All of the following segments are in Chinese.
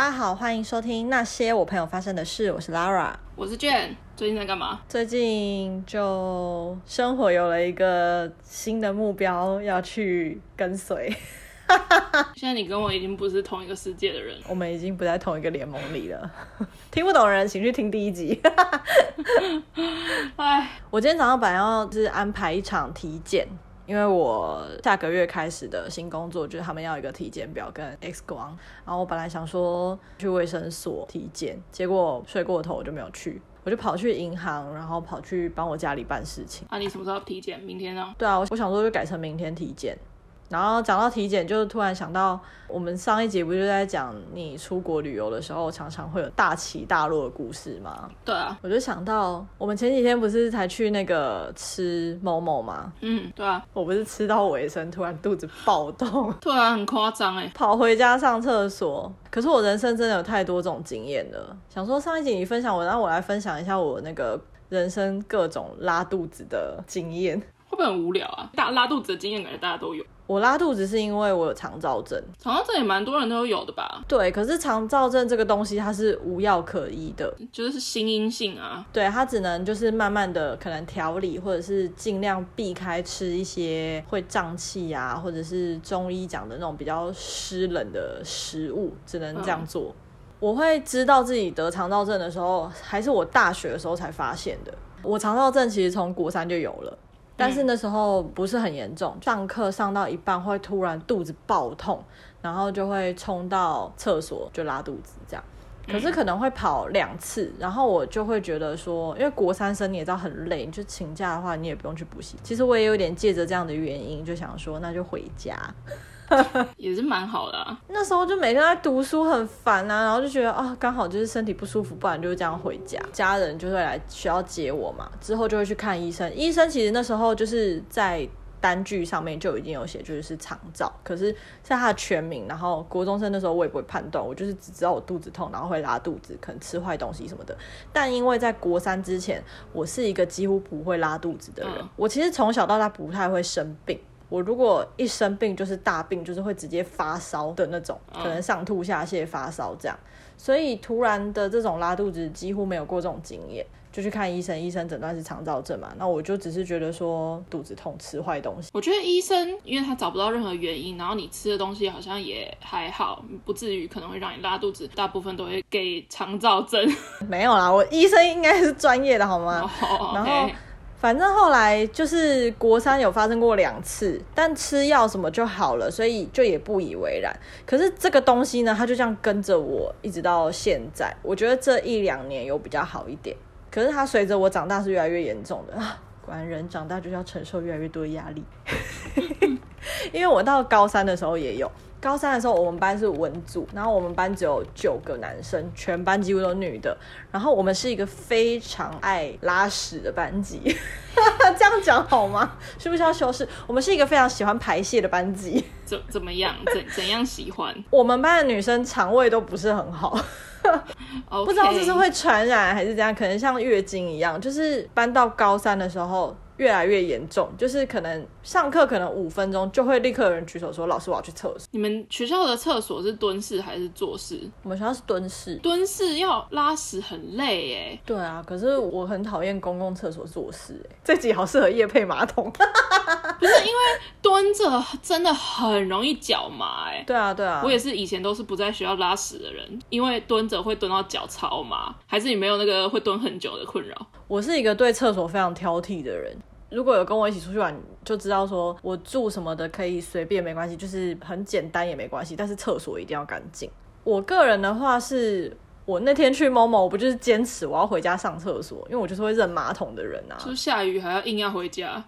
大家好，欢迎收听那些我朋友发生的事。我是 Lara，我是 Jen。最近在干嘛？最近就生活有了一个新的目标要去跟随。现在你跟我已经不是同一个世界的人，我们已经不在同一个联盟里了。听不懂的人请去听第一集。哎，我今天早上本来要就是安排一场体检。因为我下个月开始的新工作，就是他们要一个体检表跟 X 光，然后我本来想说去卫生所体检，结果睡过头我就没有去，我就跑去银行，然后跑去帮我家里办事情。啊，你什么时候体检？明天啊？对啊，我我想说就改成明天体检。然后讲到体检，就突然想到，我们上一集不就在讲你出国旅游的时候，常常会有大起大落的故事吗？对啊，我就想到，我们前几天不是才去那个吃某某吗？嗯，对啊，我不是吃到尾声，突然肚子暴动，突然，很夸张哎，跑回家上厕所。可是我人生真的有太多这种经验了，想说上一集你分享我，然后我来分享一下我那个人生各种拉肚子的经验，会不会很无聊啊？大拉肚子的经验感觉大家都有。我拉肚子是因为我有肠燥症，肠燥症也蛮多人都有的吧？对，可是肠燥症这个东西它是无药可医的，就是心因性啊。对，它只能就是慢慢的可能调理，或者是尽量避开吃一些会胀气啊，或者是中医讲的那种比较湿冷的食物，只能这样做。嗯。我会知道自己得肠燥症的时候，还是我大学的时候才发现的。我肠燥症其实从国三就有了。但是那时候不是很严重，上课上到一半会突然肚子爆痛，然后就会冲到厕所就拉肚子这样。可是可能会跑两次，然后我就会觉得说，因为国三生你也知道很累，你就请假的话你也不用去补习。其实我也有点借着这样的原因，就想说那就回家。也是蛮好的啊。那时候就每天在读书很烦啊，然后就觉得啊，刚好就是身体不舒服，不然就是这样回家，家人就会来学校接我嘛。之后就会去看医生，医生其实那时候就是在单据上面就已经有写，就是是肠躁，可是像他的全名，然后国中生那时候我也不会判断，我就是只知道我肚子痛，然后会拉肚子，可能吃坏东西什么的。但因为在国三之前，我是一个几乎不会拉肚子的人，嗯、我其实从小到大不太会生病。我如果一生病就是大病，就是会直接发烧的那种，可能上吐下泻、发烧这样。所以突然的这种拉肚子几乎没有过这种经验，就去看医生，医生诊断是肠燥症嘛。那我就只是觉得说肚子痛，吃坏东西。我觉得医生因为他找不到任何原因，然后你吃的东西好像也还好，不至于可能会让你拉肚子，大部分都会给肠燥症。没有啦，我医生应该是专业的好吗？Oh, okay. 然后。反正后来就是国三有发生过两次，但吃药什么就好了，所以就也不以为然。可是这个东西呢，它就这样跟着我一直到现在。我觉得这一两年有比较好一点，可是它随着我长大是越来越严重的 啊！果然人长大就是要承受越来越多的压力。因为我到高三的时候也有。高三的时候，我们班是文组，然后我们班只有九个男生，全班几乎都女的。然后我们是一个非常爱拉屎的班级，这样讲好吗？是不是要修饰？我们是一个非常喜欢排泄的班级。怎怎么样？怎怎样喜欢？我们班的女生肠胃都不是很好不知道这是会传染还是怎样？可能像月经一样，就是搬到高三的时候。越来越严重，就是可能上课可能五分钟就会立刻有人举手说：“老师，我要去厕所。”你们学校的厕所是蹲式还是坐式？我们学校是蹲式。蹲式要拉屎很累哎。对啊，可是我很讨厌公共厕所坐式哎。这集好适合夜配马桶。不是因为蹲着真的很容易脚麻哎。对啊对啊，我也是以前都是不在学校拉屎的人，因为蹲着会蹲到脚超麻。还是你没有那个会蹲很久的困扰？我是一个对厕所非常挑剔的人。如果有跟我一起出去玩，就知道说我住什么的可以随便没关系，就是很简单也没关系，但是厕所一定要干净。我个人的话是，我那天去某某，我不就是坚持我要回家上厕所，因为我就是会扔马桶的人啊。就下雨还要硬要回家。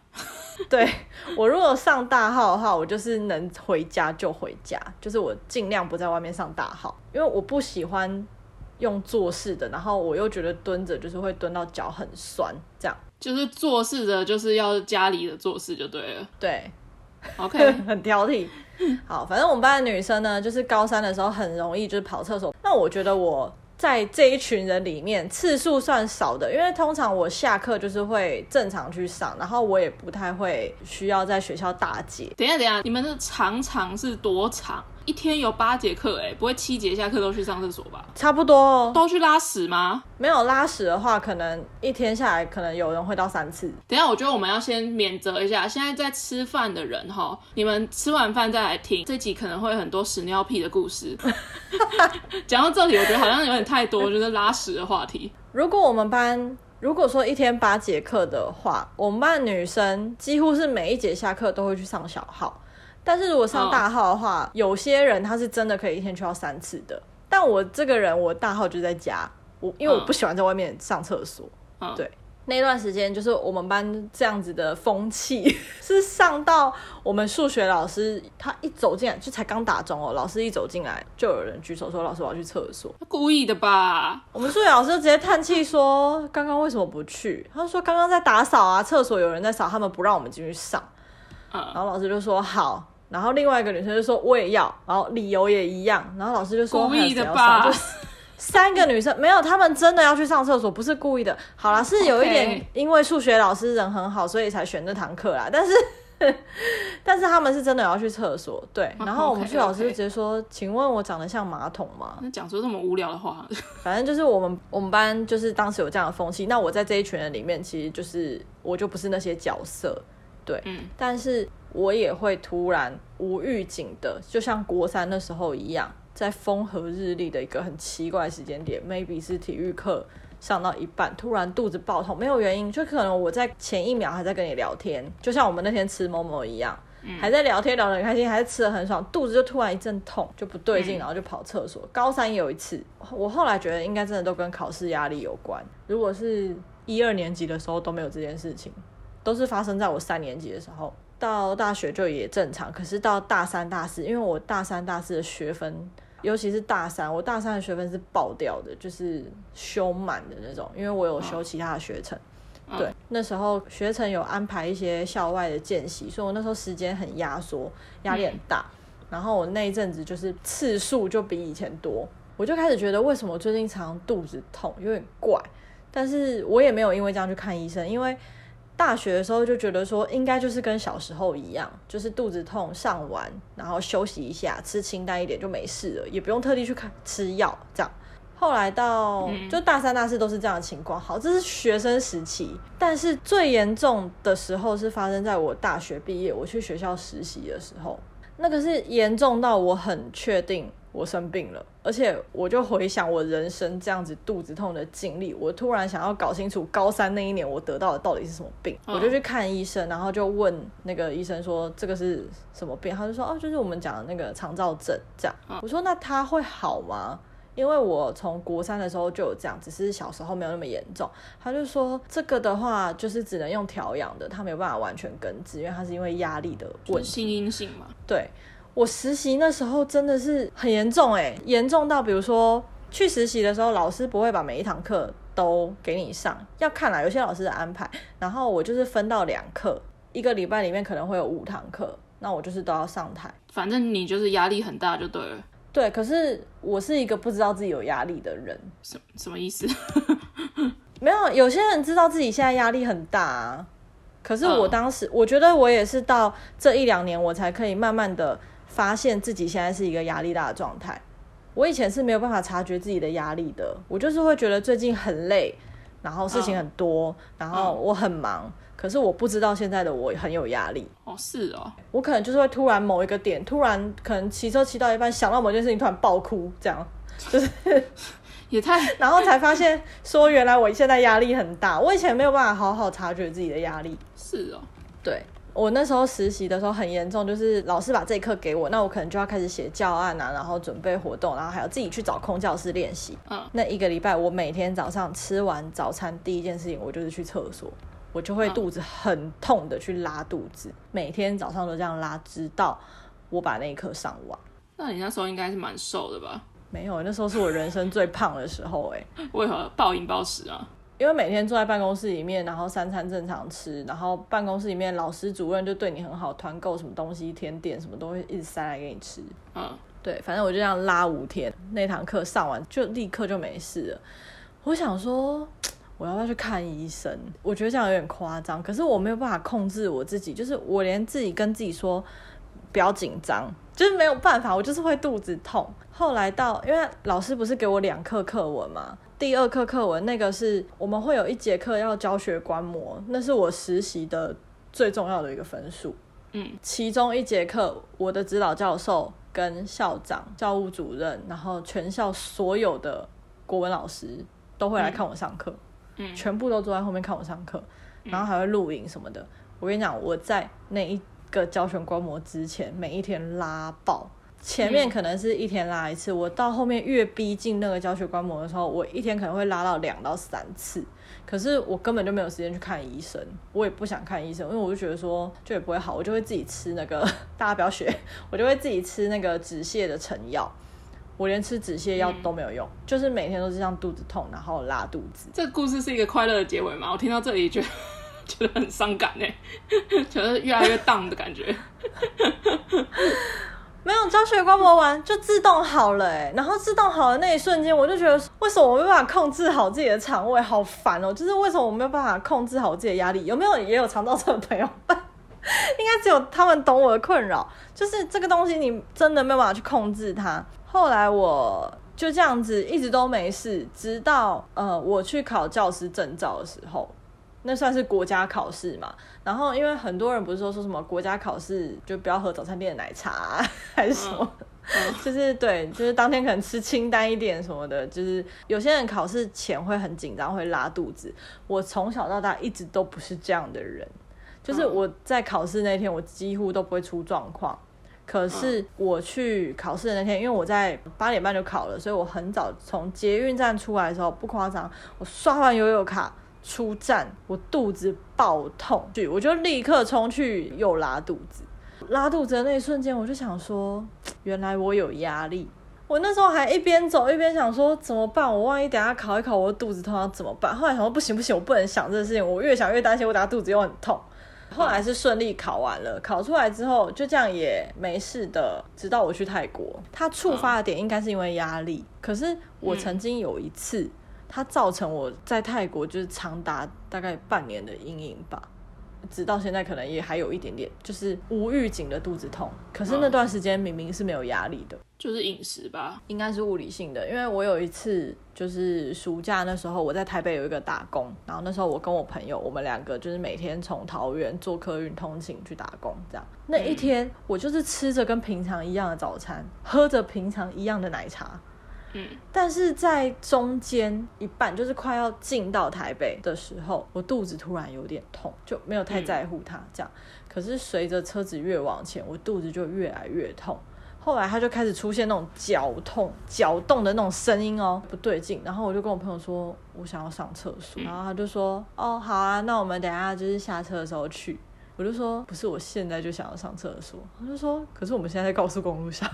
对，我如果上大号的话，我就是能回家就回家，就是我尽量不在外面上大号，因为我不喜欢用坐式的，然后我又觉得蹲着就是会蹲到脚很酸这样。就是做事的，就是要家里的做事就对了。对，OK，很挑剔。好，反正我们班的女生呢，就是高三的时候很容易就是跑厕所。那我觉得我在这一群人里面次数算少的，因为通常我下课就是会正常去上，然后我也不太会需要在学校大解。等一下，等一下，你们的长长是多长？一天有八节课，哎，不会七节下课都去上厕所吧？差不多哦。都去拉屎吗？没有拉屎的话，可能一天下来，可能有人会到三次。等一下，我觉得我们要先免责一下，现在在吃饭的人哈，你们吃完饭再来听这集，可能会有很多屎尿屁的故事。讲到这里，我觉得好像有点太多，就是拉屎的话题。如果我们班如果说一天八节课的话，我们班女生几乎是每一节下课都会去上小号。但是如果上大号的话，哦、有些人他是真的可以一天去到三次的。但我这个人，我大号就在家，我因为我不喜欢在外面上厕所。哦、对，那段时间就是我们班这样子的风气，是上到我们数学老师他一走进来就才刚打钟哦，老师一走进来就有人举手说：“老师，我要去厕所。”故意的吧？我们数学老师就直接叹气说：“刚刚为什么不去？”他说：“刚刚在打扫啊，厕所有人在扫，他们不让我们进去上。”嗯，然后老师就说：“好。”然后另外一个女生就说我也要，然后理由也一样，然后老师就说故意的吧，就三个女生没有，他们真的要去上厕所，不是故意的。好啦，是有一点，因为数学老师人很好，所以才选这堂课啦。但是，但是他们是真的要去厕所，对。然后我们数学老师就直接说，okay, okay. 请问我长得像马桶吗？那讲出这么无聊的话，反正就是我们我们班就是当时有这样的风气。那我在这一群人里面，其实就是我就不是那些角色，对，嗯，但是。我也会突然无预警的，就像国三的时候一样，在风和日丽的一个很奇怪的时间点，maybe 是体育课上到一半，突然肚子爆痛，没有原因，就可能我在前一秒还在跟你聊天，就像我们那天吃某某一样，嗯、还在聊天聊得很开心，还是吃得很爽，肚子就突然一阵痛，就不对劲，然后就跑厕所。嗯、高三有一次，我后来觉得应该真的都跟考试压力有关。如果是一二年级的时候都没有这件事情，都是发生在我三年级的时候。到大学就也正常，可是到大三、大四，因为我大三、大四的学分，尤其是大三，我大三的学分是爆掉的，就是修满的那种，因为我有修其他的学程。哦、对，那时候学程有安排一些校外的见习，所以我那时候时间很压缩，压力很大。嗯、然后我那一阵子就是次数就比以前多，我就开始觉得为什么最近常常肚子痛，有点怪。但是我也没有因为这样去看医生，因为。大学的时候就觉得说，应该就是跟小时候一样，就是肚子痛上完，然后休息一下，吃清淡一点就没事了，也不用特地去看吃药这样。后来到就大三、大四都是这样的情况。好，这是学生时期，但是最严重的时候是发生在我大学毕业，我去学校实习的时候，那个是严重到我很确定。我生病了，而且我就回想我人生这样子肚子痛的经历，我突然想要搞清楚高三那一年我得到的到底是什么病，哦、我就去看医生，然后就问那个医生说这个是什么病，他就说哦，就是我们讲的那个肠燥症这样。哦、我说那他会好吗？因为我从国三的时候就有这样，只是小时候没有那么严重。他就说这个的话就是只能用调养的，他没有办法完全根治，因为他是因为压力的问题。心因性嘛？对。我实习那时候真的是很严重诶，严重到比如说去实习的时候，老师不会把每一堂课都给你上，要看啦，有些老师的安排。然后我就是分到两课，一个礼拜里面可能会有五堂课，那我就是都要上台。反正你就是压力很大就对了。对，可是我是一个不知道自己有压力的人。什什么意思？没有，有些人知道自己现在压力很大啊。可是我当时，我觉得我也是到这一两年，我才可以慢慢的。发现自己现在是一个压力大的状态，我以前是没有办法察觉自己的压力的，我就是会觉得最近很累，然后事情很多，oh. 然后我很忙，可是我不知道现在的我很有压力。哦，是哦，我可能就是会突然某一个点，突然可能骑车骑到一半，想到某件事情，突然爆哭，这样就是 也太，然后才发现说原来我现在压力很大，我以前没有办法好好察觉自己的压力。是哦，对。我那时候实习的时候很严重，就是老师把这一课给我，那我可能就要开始写教案啊，然后准备活动，然后还要自己去找空教室练习。嗯，那一个礼拜我每天早上吃完早餐，第一件事情我就是去厕所，我就会肚子很痛的去拉肚子，嗯、每天早上都这样拉，直到我把那一课上完。那你那时候应该是蛮瘦的吧？没有，那时候是我人生最胖的时候，哎，为何暴饮暴食啊？因为每天坐在办公室里面，然后三餐正常吃，然后办公室里面老师主任就对你很好，团购什么东西、甜点什么东西一直塞来给你吃。嗯，对，反正我就这样拉五天，那堂课上完就立刻就没事了。我想说，我要不要去看医生？我觉得这样有点夸张，可是我没有办法控制我自己，就是我连自己跟自己说不要紧张，就是没有办法，我就是会肚子痛。后来到，因为老师不是给我两课课文嘛，第二课课文那个是我们会有一节课要教学观摩，那是我实习的最重要的一个分数。嗯，其中一节课，我的指导教授跟校长、教务主任，然后全校所有的国文老师都会来看我上课，嗯，全部都坐在后面看我上课，然后还会录影什么的。我跟你讲，我在那一个教学观摩之前，每一天拉爆。前面可能是一天拉一次，我到后面越逼近那个教学观摩的时候，我一天可能会拉到两到三次。可是我根本就没有时间去看医生，我也不想看医生，因为我就觉得说就也不会好，我就会自己吃那个，大家不要学，我就会自己吃那个止泻的成药。我连吃止泻药都没有用，嗯，就是每天都是这样肚子痛，然后拉肚子。这个故事是一个快乐的结尾吗？我听到这里觉得 觉得很伤感哎，觉得越来越 down 的感觉。没有教学观摩完就自动好了哎，然后自动好的那一瞬间，我就觉得为什么我没办法控制好自己的肠胃，好烦哦！就是为什么我没有办法控制好自己的压力？有没有也有肠道症的朋友？应该只有他们懂我的困扰，就是这个东西你真的没有办法去控制它。后来我就这样子一直都没事，直到呃我去考教师证照的时候。那算是国家考试嘛，然后因为很多人不是说说什么国家考试就不要喝早餐店的奶茶啊，还是什么，就是对，就是当天可能吃清淡一点什么的，就是有些人考试前会很紧张，会拉肚子。我从小到大一直都不是这样的人，就是我在考试那天我几乎都不会出状况。可是我去考试的那天，因为我在八点半就考了，所以我很早从捷运站出来的时候，不夸张，我刷完悠游卡。出站，我肚子爆痛，我就立刻冲去又拉肚子。拉肚子的那一瞬间，我就想说，原来我有压力。我那时候还一边走一边想说，怎么办？我万一等下考一考，我的肚子痛要怎么办？后来想说，不行不行，我不能想这个事情。我越想越担心，我等下肚子又很痛。后来是顺利考完了，考出来之后就这样也没事的。直到我去泰国，它触发的点应该是因为压力。可是我曾经有一次。它造成我在泰国就是长达大概半年的阴影吧，直到现在可能也还有一点点，就是无预警的肚子痛。可是那段时间明明是没有压力的，就是饮食吧，应该是物理性的。因为我有一次就是暑假那时候我在台北有一个打工，然后那时候我跟我朋友，我们两个就是每天从桃园坐客运通勤去打工，这样。那一天我就是吃着跟平常一样的早餐，喝着平常一样的奶茶。嗯，但是在中间一半，就是快要进到台北的时候，我肚子突然有点痛，就没有太在乎它这样。可是随着车子越往前，我肚子就越来越痛。后来他就开始出现那种绞痛、绞动的那种声音哦，不对劲。然后我就跟我朋友说，我想要上厕所。然后他就说，哦，好啊，那我们等下就是下车的时候去。我就说，不是，我现在就想要上厕所。他就说，可是我们现在在高速公路上。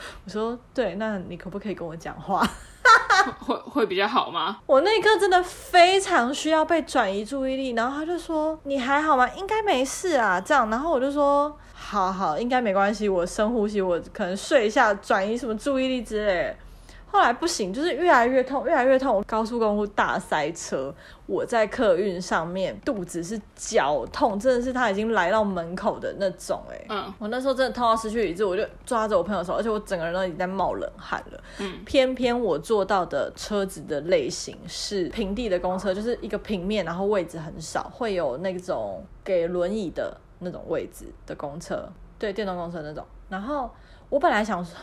我说对，那你可不可以跟我讲话？会会比较好吗？我那一刻真的非常需要被转移注意力，然后他就说你还好吗？应该没事啊，这样，然后我就说好好，应该没关系，我深呼吸，我可能睡一下，转移什么注意力之类。后来不行，就是越来越痛，越来越痛。高速公路大塞车，我在客运上面，肚子是绞痛，真的是他已经来到门口的那种哎、欸。嗯，我那时候真的痛到失去理智，我就抓着我朋友的手，而且我整个人都已经在冒冷汗了。嗯，偏偏我坐到的车子的类型是平地的公车，就是一个平面，然后位置很少，会有那种给轮椅的那种位置的公车，对，电动公车那种。然后我本来想说。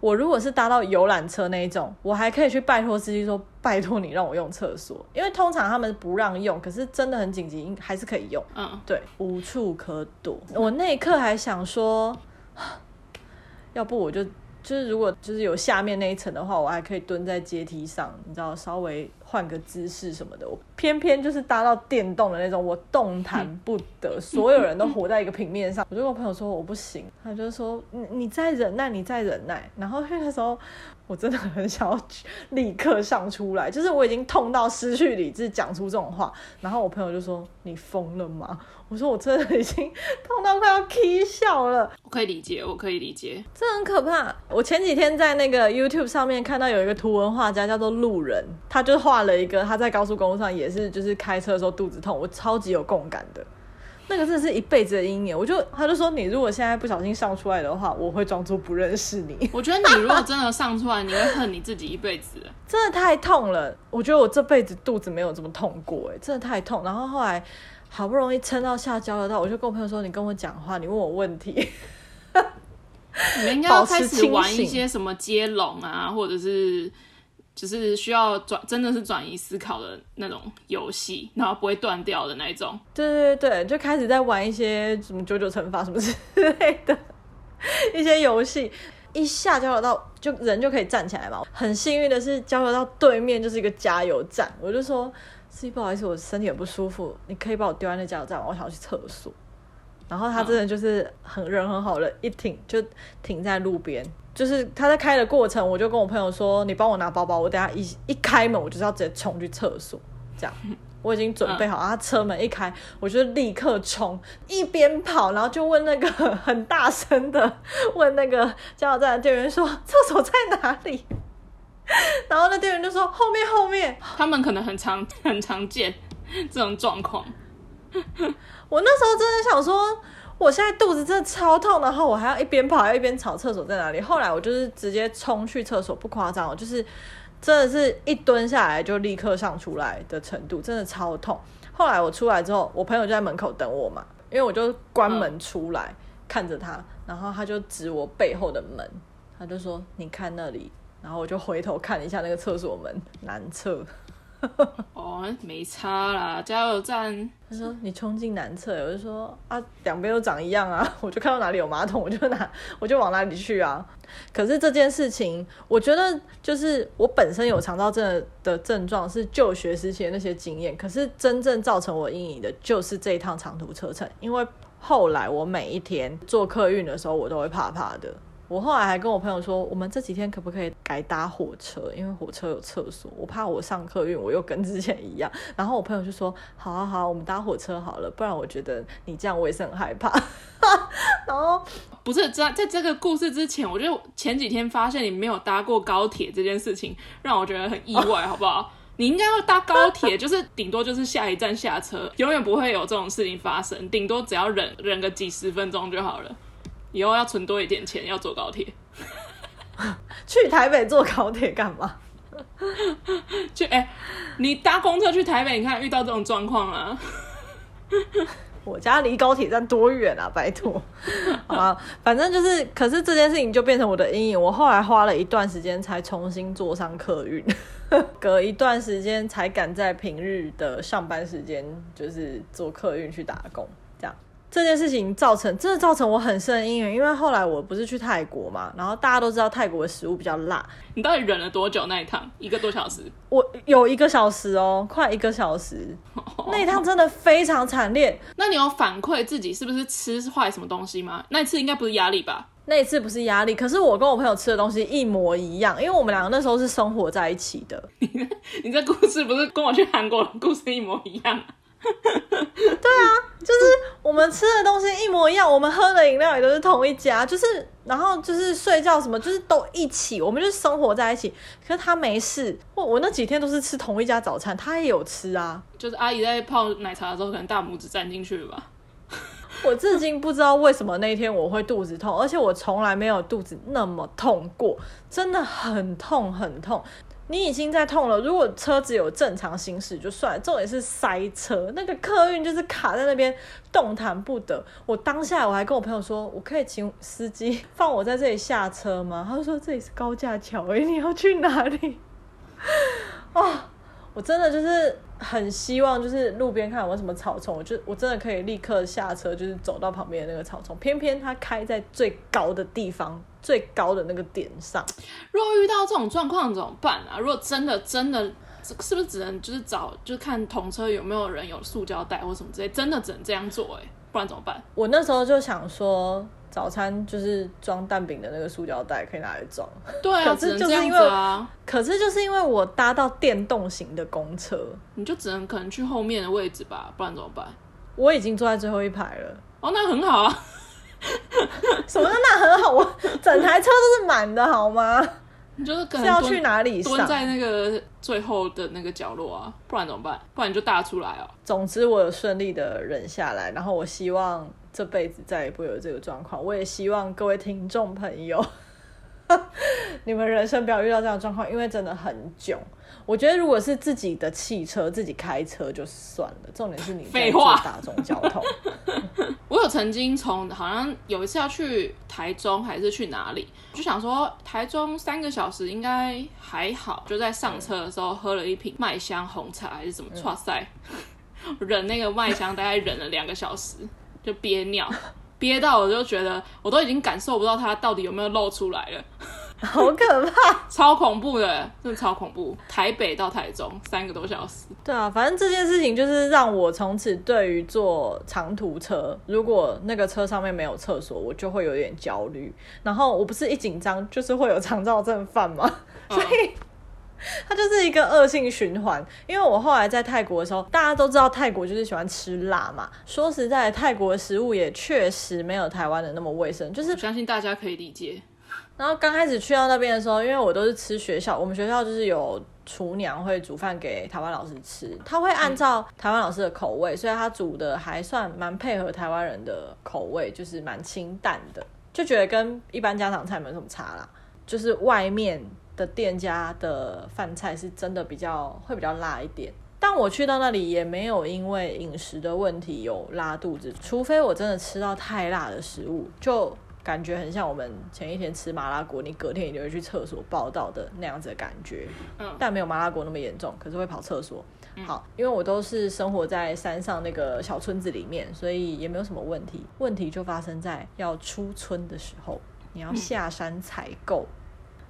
我如果是搭到游览车那一种，我还可以去拜托司机说：“拜托你让我用厕所。”因为通常他们不让用，可是真的很紧急，还是可以用。嗯，对，无处可躲。我那一刻还想说，要不我就。就是如果就是有下面那一层的话，我还可以蹲在阶梯上，你知道，稍微换个姿势什么的。我偏偏就是搭到电动的那种，我动弹不得，所有人都活在一个平面上。我就跟我朋友说我不行，他就说你你再忍耐，你再忍耐。然后那个时候我真的很想要立刻上出来，就是我已经痛到失去理智，讲出这种话。然后我朋友就说你疯了吗？我说我真的已经痛到快要起笑了。我可以理解，我可以理解，这很可怕。我前几天在那个 YouTube 上面看到有一个图文画家叫做路人，他就画了一个他在高速公路上也是就是开车的时候肚子痛，我超级有共感的。那个真的是一辈子的阴影。我就他就说，你如果现在不小心上出来的话，我会装作不认识你。我觉得你如果真的上出来，你会恨你自己一辈子。真的太痛了，我觉得我这辈子肚子没有这么痛过，哎，真的太痛。然后后来好不容易撑到下交流道，我就跟我朋友说：“你跟我讲话，你问我问题。”你们应该 要开始玩一些什么接龙啊，或者是。就是需要转，真的是转移思考的那种游戏，然后不会断掉的那一种。对对对，就开始在玩一些什么九九乘法什么之类的 一些游戏。一下交流到，就人就可以站起来嘛。很幸运的是，交流到对面就是一个加油站。我就说，司机不好意思，我身体很不舒服，你可以把我丢在那加油站，我想要去厕所。然后他真的就是很人很好的，一停就停在路边。就是他在开的过程，我就跟我朋友说：“你帮我拿包包，我等下一一开门，我就是要直接冲去厕所。”这样，我已经准备好。他车门一开，我就立刻冲，一边跑，然后就问那个很大声的问那个加油站的店员说：“厕所在哪里？” 然后那店员就说：“后面，后面。”他们可能很常 很常见这种状况。我那时候真的想说。我现在肚子真的超痛，然后我还要一边跑，要一边找厕所在哪里。后来我就是直接冲去厕所，不夸张，我就是真的是一蹲下来就立刻上出来的程度，真的超痛。后来我出来之后，我朋友就在门口等我嘛，因为我就关门出来、嗯、看着他，然后他就指我背后的门，他就说：“你看那里。”然后我就回头看一下那个厕所门男厕。哦，没差啦，加油站。他说你冲进男厕，我就说啊，两边都长一样啊，我就看到哪里有马桶，我就拿，我就往哪里去啊。可是这件事情，我觉得就是我本身有肠道症的症状，是就学时期的那些经验。可是真正造成我阴影的，就是这一趟长途车程，因为后来我每一天坐客运的时候，我都会怕怕的。我后来还跟我朋友说，我们这几天可不可以改搭火车？因为火车有厕所，我怕我上客运我又跟之前一样。然后我朋友就说：“好啊好，我们搭火车好了，不然我觉得你这样我也是很害怕。”然后不是在在这个故事之前，我觉得前几天发现你没有搭过高铁这件事情，让我觉得很意外，好不好？你应该要搭高铁，就是顶多就是下一站下车，永远不会有这种事情发生，顶多只要忍忍个几十分钟就好了。以后要存多一点钱，要坐高铁。去台北坐高铁干嘛？去哎、欸，你搭公车去台北，你看遇到这种状况啊。我家离高铁站多远啊？拜托，好吧，反正就是，可是这件事情就变成我的阴影。我后来花了一段时间才重新坐上客运，隔一段时间才敢在平日的上班时间，就是坐客运去打工。这件事情造成真的造成我很深的阴影，因为后来我不是去泰国嘛，然后大家都知道泰国的食物比较辣。你到底忍了多久那一趟？一个多小时？我有一个小时哦，快一个小时。那一趟真的非常惨烈。那你有反馈自己是不是吃坏什么东西吗？那一次应该不是压力吧？那一次不是压力，可是我跟我朋友吃的东西一模一样，因为我们两个那时候是生活在一起的。你这故事不是跟我去韩国的故事一模一样？对啊，就是我们吃的东西一模一样，我们喝的饮料也都是同一家，就是然后就是睡觉什么，就是都一起，我们就是生活在一起。可是他没事，我我那几天都是吃同一家早餐，他也有吃啊。就是阿姨在泡奶茶的时候，可能大拇指沾进去了吧。我至今不知道为什么那天我会肚子痛，而且我从来没有肚子那么痛过，真的很痛很痛。你已经在痛了，如果车子有正常行驶就算，重点是塞车，那个客运就是卡在那边动弹不得。我当下我还跟我朋友说，我可以请司机放我在这里下车吗？他说这里是高架桥，诶，你要去哪里？哦，我真的就是。很希望就是路边看有没有什么草丛，我就我真的可以立刻下车，就是走到旁边那个草丛。偏偏它开在最高的地方，最高的那个点上。如果遇到这种状况怎么办啊？如果真的真的，是不是只能就是找，就是看同车有没有人有塑胶袋或什么之类，真的只能这样做哎、欸，不然怎么办？我那时候就想说。早餐就是装蛋饼的那个塑胶袋，可以拿来装。对啊，可是就是因为啊，可是就是因为我搭到电动型的公车，你就只能可能去后面的位置吧，不然怎么办？我已经坐在最后一排了。哦，那很好啊。什么叫那很好？我整台车都是满的，好吗？你就是可能是要去哪里？蹲在那个最后的那个角落啊，不然怎么办？不然你就大出来哦。总之，我有顺利的忍下来，然后我希望这辈子再也不会有这个状况。我也希望各位听众朋友，你们人生不要遇到这样的状况，因为真的很囧。我觉得如果是自己的汽车，自己开车就算了，重点是你在坐大众交通。我有曾经从好像有一次要去台中还是去哪里，就想说台中三个小时应该还好，就在上车的时候喝了一瓶麦香红茶还是什么，哇塞，忍那个麦香大概忍了两个小时，就憋尿，憋到我就觉得我都已经感受不到它到底有没有漏出来了。好可怕，超恐怖的，真的超恐怖。台北到台中三个多小时。对啊，反正这件事情就是让我从此对于坐长途车，如果那个车上面没有厕所，我就会有点焦虑。然后我不是一紧张就是会有肠燥症犯吗？所以它就是一个恶性循环。因为我后来在泰国的时候，大家都知道泰国就是喜欢吃辣嘛。说实在，泰国的食物也确实没有台湾的那么卫生。就是我相信大家可以理解。然后刚开始去到那边的时候，因为我都是吃学校，我们学校就是有厨娘会煮饭给台湾老师吃，他会按照台湾老师的口味，所以他煮的还算蛮配合台湾人的口味，就是蛮清淡的，就觉得跟一般家常菜没什么差啦。就是外面的店家的饭菜是真的比较会比较辣一点，但我去到那里也没有因为饮食的问题有拉肚子，除非我真的吃到太辣的食物就。感觉很像我们前一天吃麻辣锅，你隔天你就会去厕所报道的那样子的感觉，嗯，但没有麻辣锅那么严重，可是会跑厕所。好，因为我都是生活在山上那个小村子里面，所以也没有什么问题。问题就发生在要出村的时候，你要下山采购。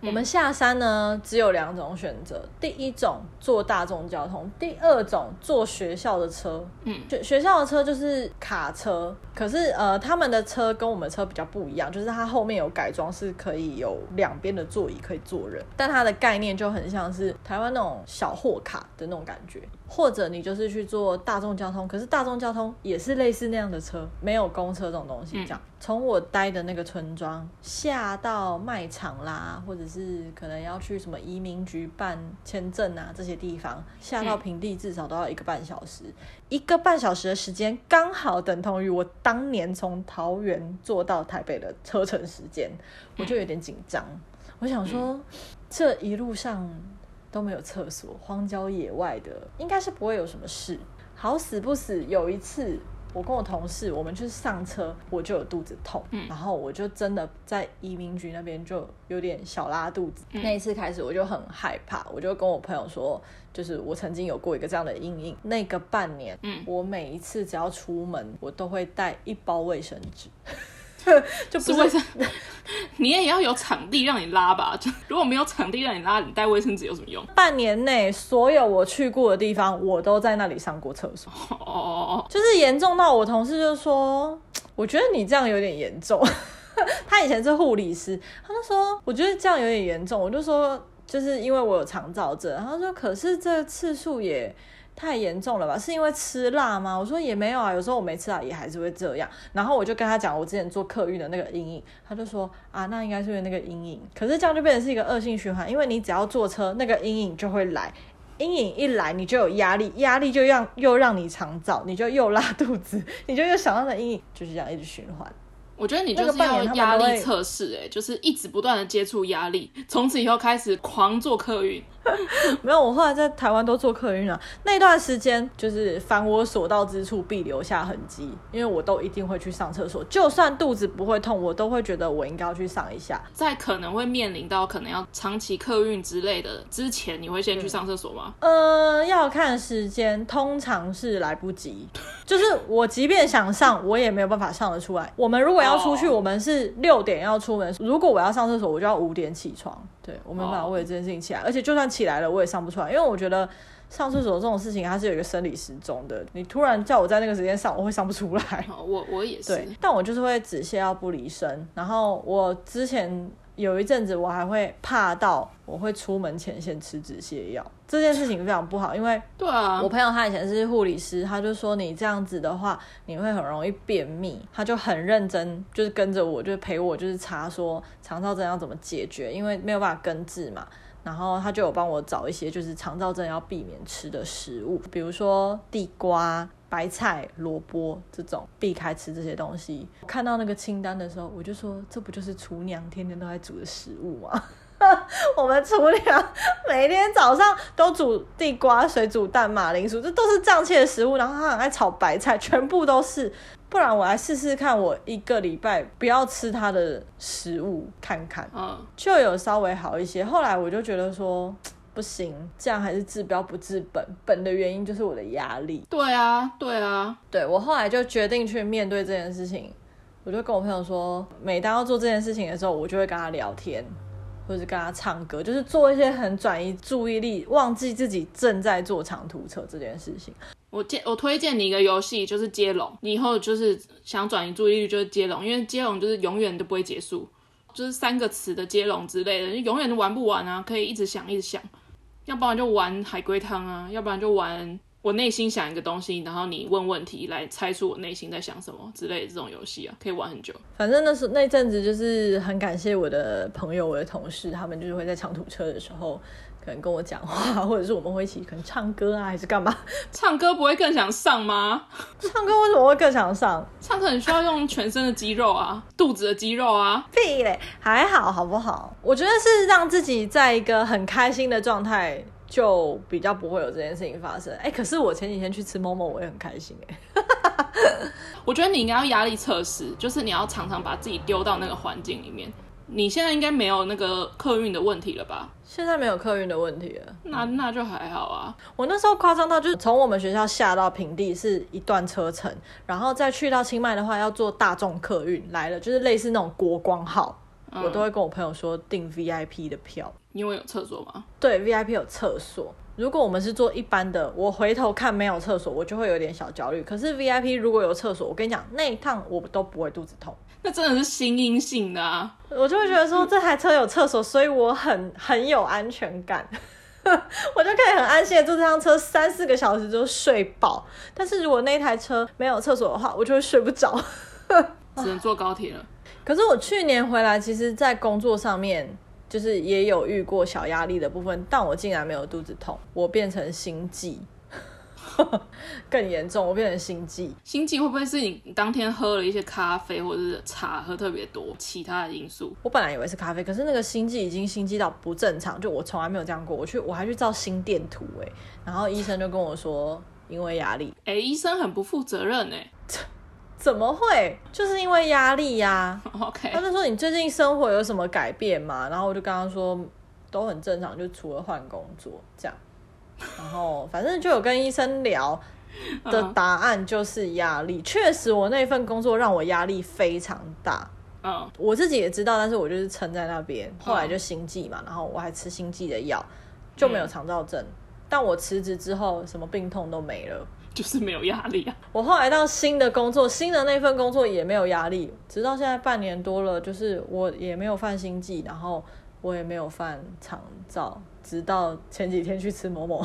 我们下山呢，只有两种选择。第一种坐大众交通，第二种坐学校的车。嗯，学学校的车就是卡车，可是呃，他们的车跟我们的车比较不一样，就是它后面有改装，是可以有两边的座椅可以坐人，但它的概念就很像是台湾那种小货卡的那种感觉。或者你就是去坐大众交通，可是大众交通也是类似那样的车，没有公车这种东西。这样，从、嗯、我待的那个村庄下到卖场啦，或者是可能要去什么移民局办签证啊这些地方，下到平地至少都要一个半小时。嗯、一个半小时的时间，刚好等同于我当年从桃园坐到台北的车程时间，我就有点紧张。我想说，嗯、这一路上。都没有厕所，荒郊野外的，应该是不会有什么事。好死不死，有一次我跟我同事，我们去上车，我就有肚子痛，嗯，然后我就真的在移民局那边就有点小拉肚子。嗯、那一次开始，我就很害怕，我就跟我朋友说，就是我曾经有过一个这样的阴影。那个半年，嗯，我每一次只要出门，我都会带一包卫生纸。就不是卫生，你也要有场地让你拉吧？就如果没有场地让你拉，你带卫生纸有什么用？半年内所有我去过的地方，我都在那里上过厕所。哦就是严重到我同事就说，我觉得你这样有点严重。他以前是护理师，他就说我觉得这样有点严重。我就说就是因为我有肠燥症。他说可是这次数也。太严重了吧？是因为吃辣吗？我说也没有啊，有时候我没吃辣也还是会这样。然后我就跟他讲我之前做客运的那个阴影，他就说啊，那应该是因为那个阴影。可是这样就变成是一个恶性循环，因为你只要坐车，那个阴影就会来，阴影一来你就有压力，压力就让又让你肠燥，你就又拉肚子，你就又想到那阴影，就是这样一直循环。我觉得你就是要压力测试，哎，就是一直不断的接触压力，从此以后开始狂做客运。没有，我后来在台湾都做客运了。那段时间就是凡我所到之处必留下痕迹，因为我都一定会去上厕所，就算肚子不会痛，我都会觉得我应该要去上一下。在可能会面临到可能要长期客运之类的之前，你会先去上厕所吗？呃，要看时间，通常是来不及。就是我即便想上，我也没有办法上得出来。我们如果要出去，我们是六点要出门，如果我要上厕所，我就要五点起床。对，我没有办法为了这件事情起来，而且就算起来了，我也上不出来，因为我觉得上厕所这种事情它是有一个生理时钟的。你突然叫我在那个时间上，我会上不出来。我我也 是，对，但我就是会止泻药不离身。然后我之前有一阵子，我还会怕到我会出门前先吃止泻药。这件事情非常不好，因为 对啊，我朋友他以前是护理师，他就说你这样子的话，你会很容易便秘，他就很认真，就是跟着我，就是陪我，就是查说肠道症要怎么解决，因为没有办法根治嘛。然后他就有帮我找一些就是肠燥症要避免吃的食物，比如说地瓜、白菜、萝卜这种避开吃这些东西。看到那个清单的时候，我就说，这不就是厨娘天天都在煮的食物吗？我们厨娘每天早上都煮地瓜、水煮蛋、马铃薯，这都是胀气的食物。然后他很爱炒白菜，全部都是。不然我来试试看，我一个礼拜不要吃他的食物看看，嗯，就有稍微好一些。后来我就觉得说不行，这样还是治标不治本。本的原因就是我的压力。对啊，对啊，对，我后来就决定去面对这件事情。我就跟我朋友说，每当要做这件事情的时候，我就会跟他聊天，或者是跟他唱歌，就是做一些很转移注意力，忘记自己正在坐长途车这件事情。我介我推荐你一个游戏，就是接龙。你以后就是想转移注意力，就是接龙，因为接龙就是永远都不会结束，就是三个词的接龙之类的，你永远都玩不完啊，可以一直想一直想。要不然就玩海龟汤啊，要不然就玩我内心想一个东西，然后你问问题来猜出我内心在想什么之类的这种游戏啊，可以玩很久。反正那时那阵子就是很感谢我的朋友、我的同事，他们就是会在长途车的时候。可能跟我讲话，或者是我们会一起可能唱歌啊，还是干嘛？唱歌不会更想上吗？唱歌为什么会更想上？唱歌很需要用全身的肌肉啊，肚子的肌肉啊。屁嘞，还好，好不好？我觉得是让自己在一个很开心的状态，就比较不会有这件事情发生。哎、欸，可是我前几天去吃 Momo，我也很开心哎。我觉得你应该要压力测试，就是你要常常把自己丢到那个环境里面。你现在应该没有那个客运的问题了吧？现在没有客运的问题了，那那就还好啊。我那时候夸张到，就是从我们学校下到平地是一段车程，然后再去到清迈的话要坐大众客运来了，就是类似那种国光号，嗯、我都会跟我朋友说订 VIP 的票。因为有厕所吗？对，VIP 有厕所。如果我们是坐一般的，我回头看没有厕所，我就会有点小焦虑。可是 VIP 如果有厕所，我跟你讲，那一趟我都不会肚子痛。那真的是心因性的啊！我就会觉得说，这台车有厕所，所以我很很有安全感，我就可以很安心的坐这辆车三四个小时就睡饱。但是如果那台车没有厕所的话，我就会睡不着，只能坐高铁了。可是我去年回来，其实，在工作上面就是也有遇过小压力的部分，但我竟然没有肚子痛，我变成心悸。更严重，我变成心悸。心悸会不会是你当天喝了一些咖啡或者是茶喝特别多，其他的因素？我本来以为是咖啡，可是那个心悸已经心悸到不正常，就我从来没有这样过。我去，我还去照心电图，哎，然后医生就跟我说，因为压力。哎，医生很不负责任哎，怎么会？就是因为压力呀。OK，他就说你最近生活有什么改变吗？然后我就跟他说都很正常，就除了换工作这样。然后反正就有跟医生聊 的答案就是压力，确实我那份工作让我压力非常大。嗯，我自己也知道，但是我就是撑在那边。后来就心悸嘛，然后我还吃心悸的药，就没有肠躁症。但我辞职之后，什么病痛都没了，就是没有压力啊。我后来到新的工作，新的那份工作也没有压力，直到现在半年多了，就是我也没有犯心悸，然后我也没有犯肠燥。直到前几天去吃某某，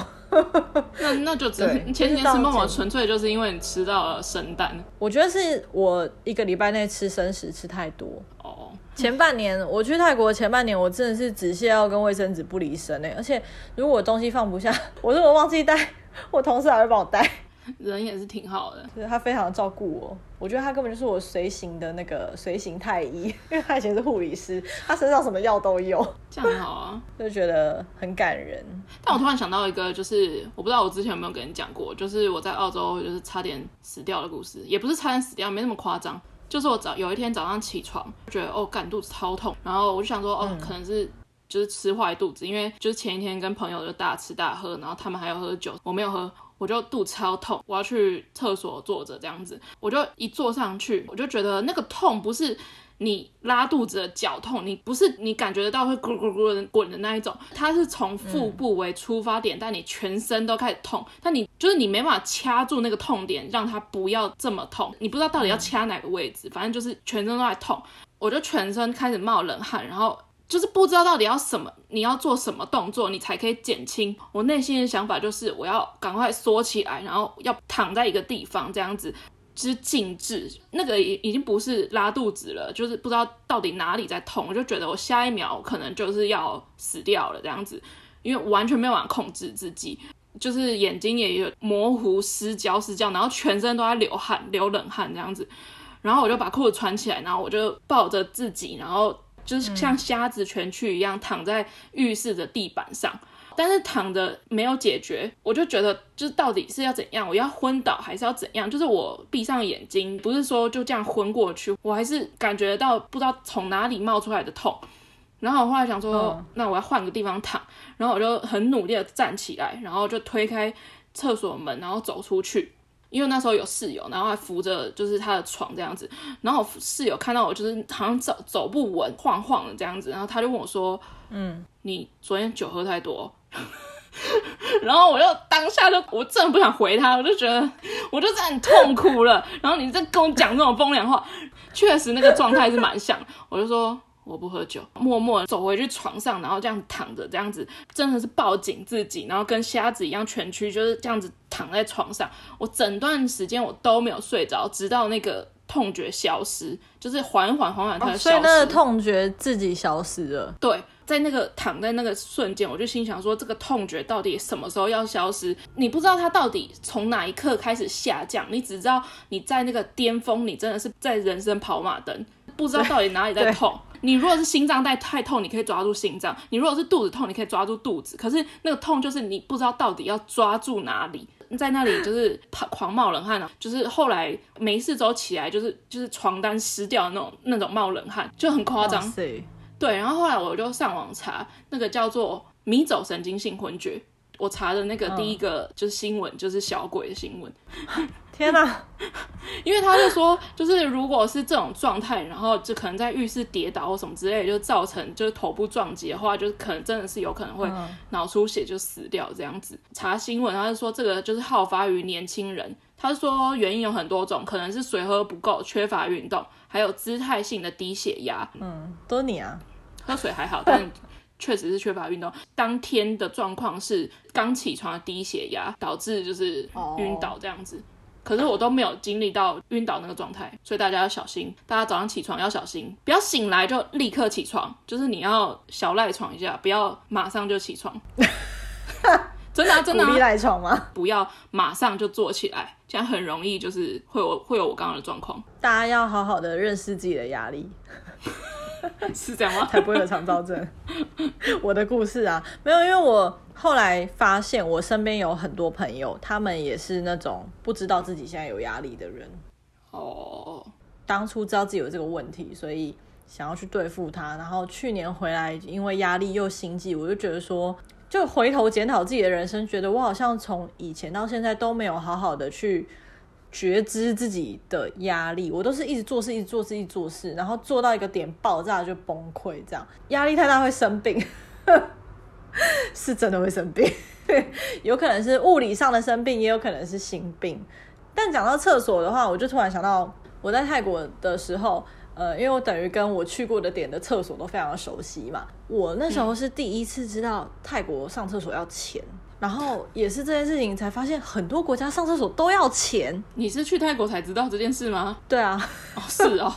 那那就只 前几天吃某某，纯粹就是因为你吃到了生蛋。我觉得是我一个礼拜内吃生食吃太多哦。前半年我去泰国，前半年我真的是止泻药跟卫生纸不离身哎，而且如果我东西放不下，我如果忘记带，我同事还会帮我带。人也是挺好的，就是他非常的照顾我。我觉得他根本就是我随行的那个随行太医，因为他以前是护理师，他身上什么药都有，这样很好啊，就觉得很感人。但我突然想到一个，就是我不知道我之前有没有跟你讲过，就是我在澳洲就是差点死掉的故事，也不是差点死掉，没那么夸张，就是我早有一天早上起床，觉得哦，干肚子超痛，然后我就想说哦，可能是就是吃坏肚子，因为就是前一天跟朋友就大吃大喝，然后他们还要喝酒，我没有喝。我就肚子超痛，我要去厕所坐着这样子，我就一坐上去，我就觉得那个痛不是你拉肚子的绞痛，你不是你感觉得到会咕咕咕的滚的那一种，它是从腹部为出发点，嗯、但你全身都开始痛，但你就是你没办法掐住那个痛点，让它不要这么痛，你不知道到底要掐哪个位置，反正就是全身都在痛，我就全身开始冒冷汗，然后。就是不知道到底要什么，你要做什么动作，你才可以减轻。我内心的想法就是，我要赶快缩起来，然后要躺在一个地方这样子，之静止，那个已已经不是拉肚子了，就是不知道到底哪里在痛，我就觉得我下一秒可能就是要死掉了这样子，因为完全没有办法控制自己，就是眼睛也有模糊失焦失焦，然后全身都在流汗流冷汗这样子，然后我就把裤子穿起来，然后我就抱着自己，然后就是像瞎子全去一样躺在浴室的地板上。但是躺着没有解决，我就觉得就是到底是要怎样，我要昏倒还是要怎样？就是我闭上眼睛，不是说就这样昏过去，我还是感觉到不知道从哪里冒出来的痛。然后我后来想说，嗯、那我要换个地方躺，然后我就很努力的站起来，然后就推开厕所门，然后走出去。因为那时候有室友，然后还扶着就是他的床这样子，然后我室友看到我就是好像走走不稳，晃晃的这样子，然后他就问我说：“嗯，你昨天酒喝太多？” 然后我就当下就我真的不想回他，我就觉得我就在很痛苦了。然后你在跟我讲这种风凉话，确实那个状态是蛮像。我就说。我不喝酒，默默走回去床上，然后这样躺着，这样子真的是抱紧自己，然后跟瞎子一样蜷曲，就是这样子躺在床上。我整段时间我都没有睡着，直到那个痛觉消失，就是缓缓缓缓它消失。所以那个痛觉自己消失了。对，在那个躺在那个瞬间，我就心想说，这个痛觉到底什么时候要消失？你不知道它到底从哪一刻开始下降，你只知道你在那个巅峰，你真的是在人生跑马灯，不知道到底哪里在痛。你如果是心脏带太痛，你可以抓住心脏；你如果是肚子痛，你可以抓住肚子。可是那个痛就是你不知道到底要抓住哪里，在那里就是狂冒冷汗啊。就是后来没事之后起来，就是就是床单湿掉那种那种冒冷汗，就很夸张。对，然后后来我就上网查那个叫做迷走神经性昏厥。我查的那个第一个就是新闻，就是小鬼的新闻。天哪！因为他就说，就是如果是这种状态，然后就可能在浴室跌倒或什么之类，就造成就是头部撞击的话，就是可能真的是有可能会脑出血就死掉这样子。查新闻，他就说这个就是好发于年轻人。他说原因有很多种，可能是水喝不够、缺乏运动，还有姿态性的低血压。嗯，都你啊，喝水还好，但确实是缺乏运动。当天的状况是刚起床的低血压，导致就是晕倒这样子。可是我都没有经历到晕倒那个状态，所以大家要小心。大家早上起床要小心，不要醒来就立刻起床，就是你要小赖床一下，不要马上就起床。真的、啊、真的、啊，赖床吗？不要马上就坐起来，这样很容易就是会有会有我刚刚的状况。大家要好好的认识自己的压力。是这样吗？才不会有肠躁症。我的故事啊，没有，因为我后来发现，我身边有很多朋友，他们也是那种不知道自己现在有压力的人。哦，当初知道自己有这个问题，所以想要去对付他。然后去年回来，因为压力又心悸，我就觉得说，就回头检讨自己的人生，觉得我好像从以前到现在都没有好好的去。觉知自己的压力，我都是一直做事，一直做事，一直做事，然后做到一个点爆炸就崩溃，这样压力太大会生病，是真的会生病，有可能是物理上的生病，也有可能是心病。但讲到厕所的话，我就突然想到我在泰国的时候，呃，因为我等于跟我去过的点的厕所都非常的熟悉嘛，我那时候是第一次知道泰国上厕所要钱。然后也是这件事情才发现，很多国家上厕所都要钱。你是去泰国才知道这件事吗？对啊，哦是哦，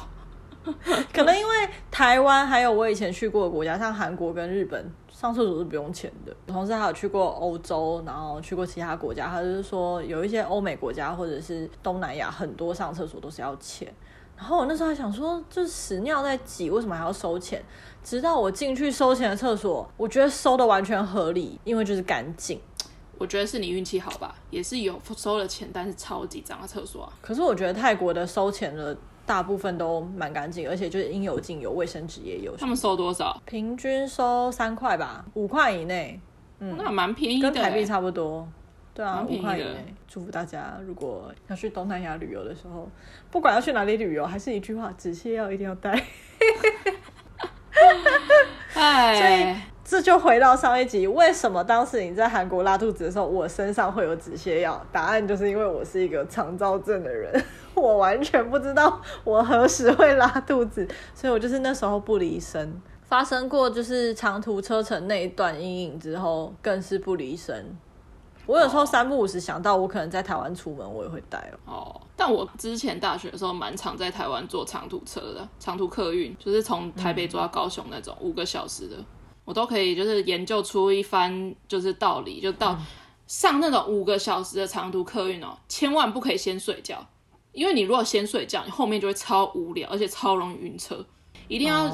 可能因为台湾还有我以前去过的国家，像韩国跟日本上厕所是不用钱的。同时还有去过欧洲，然后去过其他国家，他就是说有一些欧美国家或者是东南亚，很多上厕所都是要钱。然后我那时候还想说，就是屎尿在挤，为什么还要收钱？直到我进去收钱的厕所，我觉得收的完全合理，因为就是干净。我觉得是你运气好吧，也是有收了钱，但是超级脏的厕所啊。可是我觉得泰国的收钱的大部分都蛮干净，而且就是应有尽有，卫生纸也有。他们收多少？平均收三块吧，五块以内。嗯，那蛮便宜的，跟台币差不多。对啊，五块以内。祝福大家，如果要去东南亚旅游的时候，不管要去哪里旅游，还是一句话，止泻药一定要带。哎。这就回到上一集，为什么当时你在韩国拉肚子的时候，我身上会有止泻药？答案就是因为我是一个肠燥症的人，我完全不知道我何时会拉肚子，所以我就是那时候不离身。发生过就是长途车程那一段阴影之后，更是不离身。我有时候三不五时想到我可能在台湾出门，我也会带哦。哦，但我之前大学的时候蛮常在台湾坐长途车的，长途客运就是从台北坐到高雄那种五个小时的，嗯、我都可以就是研究出一番就是道理，就到上那种五个小时的长途客运哦，千万不可以先睡觉，因为你如果先睡觉，你后面就会超无聊，而且超容易晕车。一定要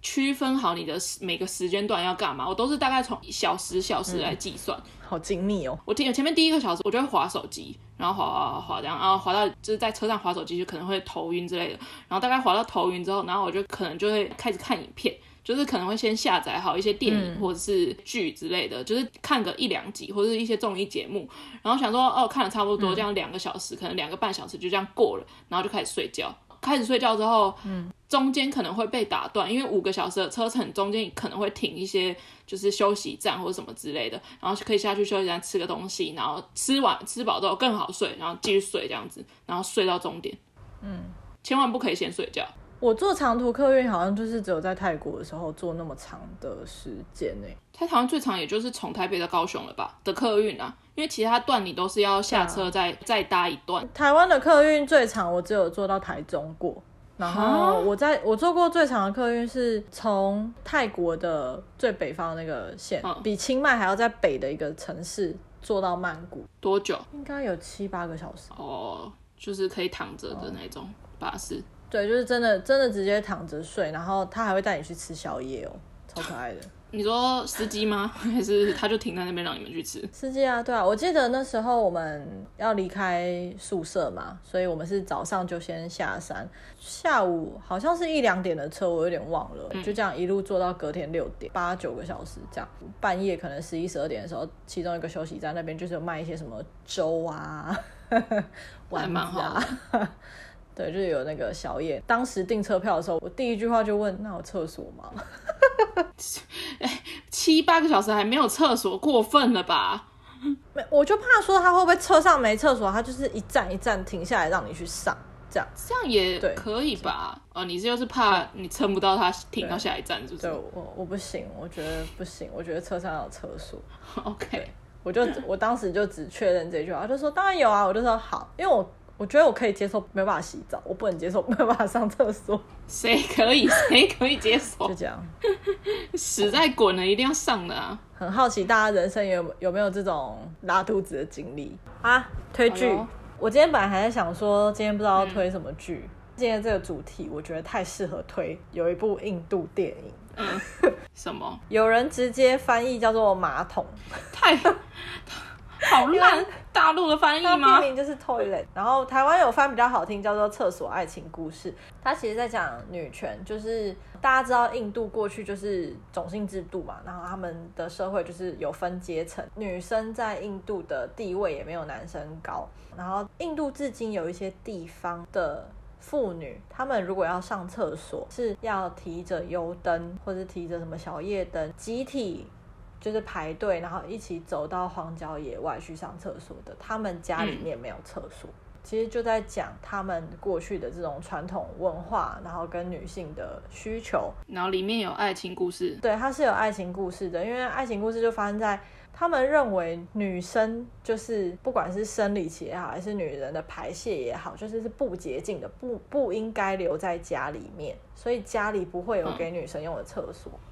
区分好你的每个时间段要干嘛，我都是大概从小时小时来计算，嗯，好精密哦。我听前面第一个小时，我就会划手机，然后滑滑滑这样，然后滑到就是在车上滑手机就可能会头晕之类的，然后大概滑到头晕之后，然后我就可能就会开始看影片，就是可能会先下载好一些电影或者是剧之类的，嗯，就是看个一两集或者是一些综艺节目，然后想说哦看了差不多这样两个小时，嗯，可能两个半小时就这样过了，然后就开始睡觉。开始睡觉之后，嗯，中间可能会被打断，因为五个小时的车程中间可能会停一些，就是休息站或者什么之类的，然后可以下去休息站吃个东西，然后吃完吃饱之后更好睡，然后继续睡这样子，然后睡到终点，嗯，千万不可以先睡觉。我坐长途客运好像就是只有在泰国的时候坐那么长的时间呢，在台湾最长也就是从台北到高雄了吧的客运啊，因为其他段你都是要下车再、啊、再搭一段。台湾的客运最长我只有坐到台中过，然后我在我坐过最长的客运是从泰国的最北方那个县，嗯、比清迈还要在北的一个城市坐到曼谷，多久？应该有七八个小时。哦，就是可以躺着的那种巴士。对，就是真的，真的直接躺着睡，然后他还会带你去吃宵夜哦，超可爱的。你说司机吗？还是他就停在那边让你们去吃？司机啊，对啊，我记得那时候我们要离开宿舍嘛，所以我们是早上就先下山，下午好像是一两点的车，我有点忘了，嗯、就这样一路坐到隔天六点，八九个小时这样。半夜可能十一十二点的时候，其中一个休息站那边就是有卖一些什么粥啊、丸子啊。对，就是有那个小野。当时订车票的时候，我第一句话就问：“那有厕所吗？” 七八个小时还没有厕所，过分了吧？没，我就怕说他会不会车上没厕所，他就是一站一站停下来让你去上，这样这样也可以吧？哦，你是就是怕你撑不到他停到下一站，是不是？对，我我不行，我觉得不行，我觉得车上有厕所。OK，我就我当时就只确认这句话，就说当然有啊，我就说好，因为我。我觉得我可以接受没办法洗澡，我不能接受没办法上厕所。谁可以？谁可以接受？就这样，屎在滚了，一定要上的啊！很好奇大家人生有有没有这种拉肚子的经历啊？推剧，哎、我今天本来还在想说，今天不知道要推什么剧。嗯、今天这个主题我觉得太适合推，有一部印度电影。嗯，什么？有人直接翻译叫做马桶，太。好烂，大陆的翻译吗？片名就是 Toilet，然后台湾有翻比较好听，叫做《厕所爱情故事》。它其实在讲女权，就是大家知道印度过去就是种姓制度嘛，然后他们的社会就是有分阶层，女生在印度的地位也没有男生高。然后印度至今有一些地方的妇女，她们如果要上厕所，是要提着油灯或者提着什么小夜灯，集体。就是排队，然后一起走到荒郊野外去上厕所的。他们家里面没有厕所，嗯、其实就在讲他们过去的这种传统文化，然后跟女性的需求。然后里面有爱情故事，对，它是有爱情故事的。因为爱情故事就发生在他们认为女生就是不管是生理期也好，还是女人的排泄也好，就是是不洁净的，不不应该留在家里面，所以家里不会有给女生用的厕所。嗯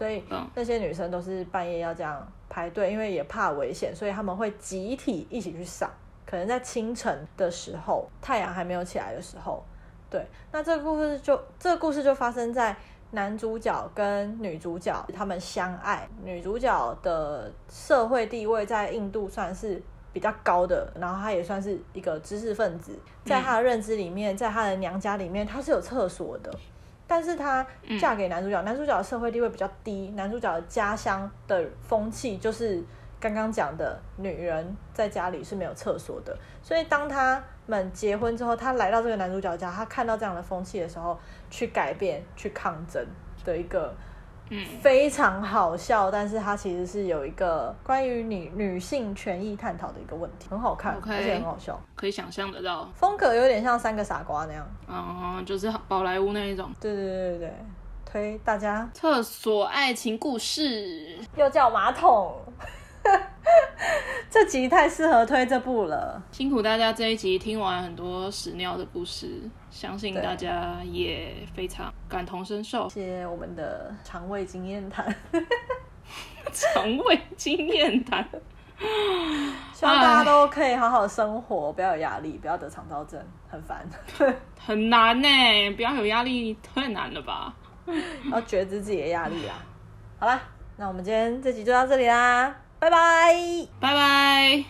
所以那些女生都是半夜要这样排队，因为也怕危险，所以他们会集体一起去上。可能在清晨的时候，太阳还没有起来的时候，对。那这个故事就这个故事就发生在男主角跟女主角他们相爱，女主角的社会地位在印度算是比较高的，然后她也算是一个知识分子，在她的认知里面，在她的娘家里面，她是有厕所的。但是她嫁给男主角，嗯、男主角的社会地位比较低，男主角的家乡的风气就是刚刚讲的，女人在家里是没有厕所的。所以当他们结婚之后，他来到这个男主角家，他看到这样的风气的时候，去改变、去抗争的一个。非常好笑，但是它其实是有一个关于女女性权益探讨的一个问题，很好看，Okay, 而且很好笑，可以想象得到，风格有点像三个傻瓜那样，嗯，就是宝莱坞那一种，对对对对对，推大家。厕所爱情故事，又叫马桶，这集太适合推这部了，辛苦大家这一集听完很多屎尿的故事，相信大家也非常感同身受。谢谢我们的肠胃经验谈，肠胃经验谈，希望大家都可以好好生活，不要有压力，不要得肠躁症，很烦，很难呢，不要有压力太难了吧？要觉知自己的压力啊。好啦，那我们今天这集就到这里啦。拜拜。拜拜。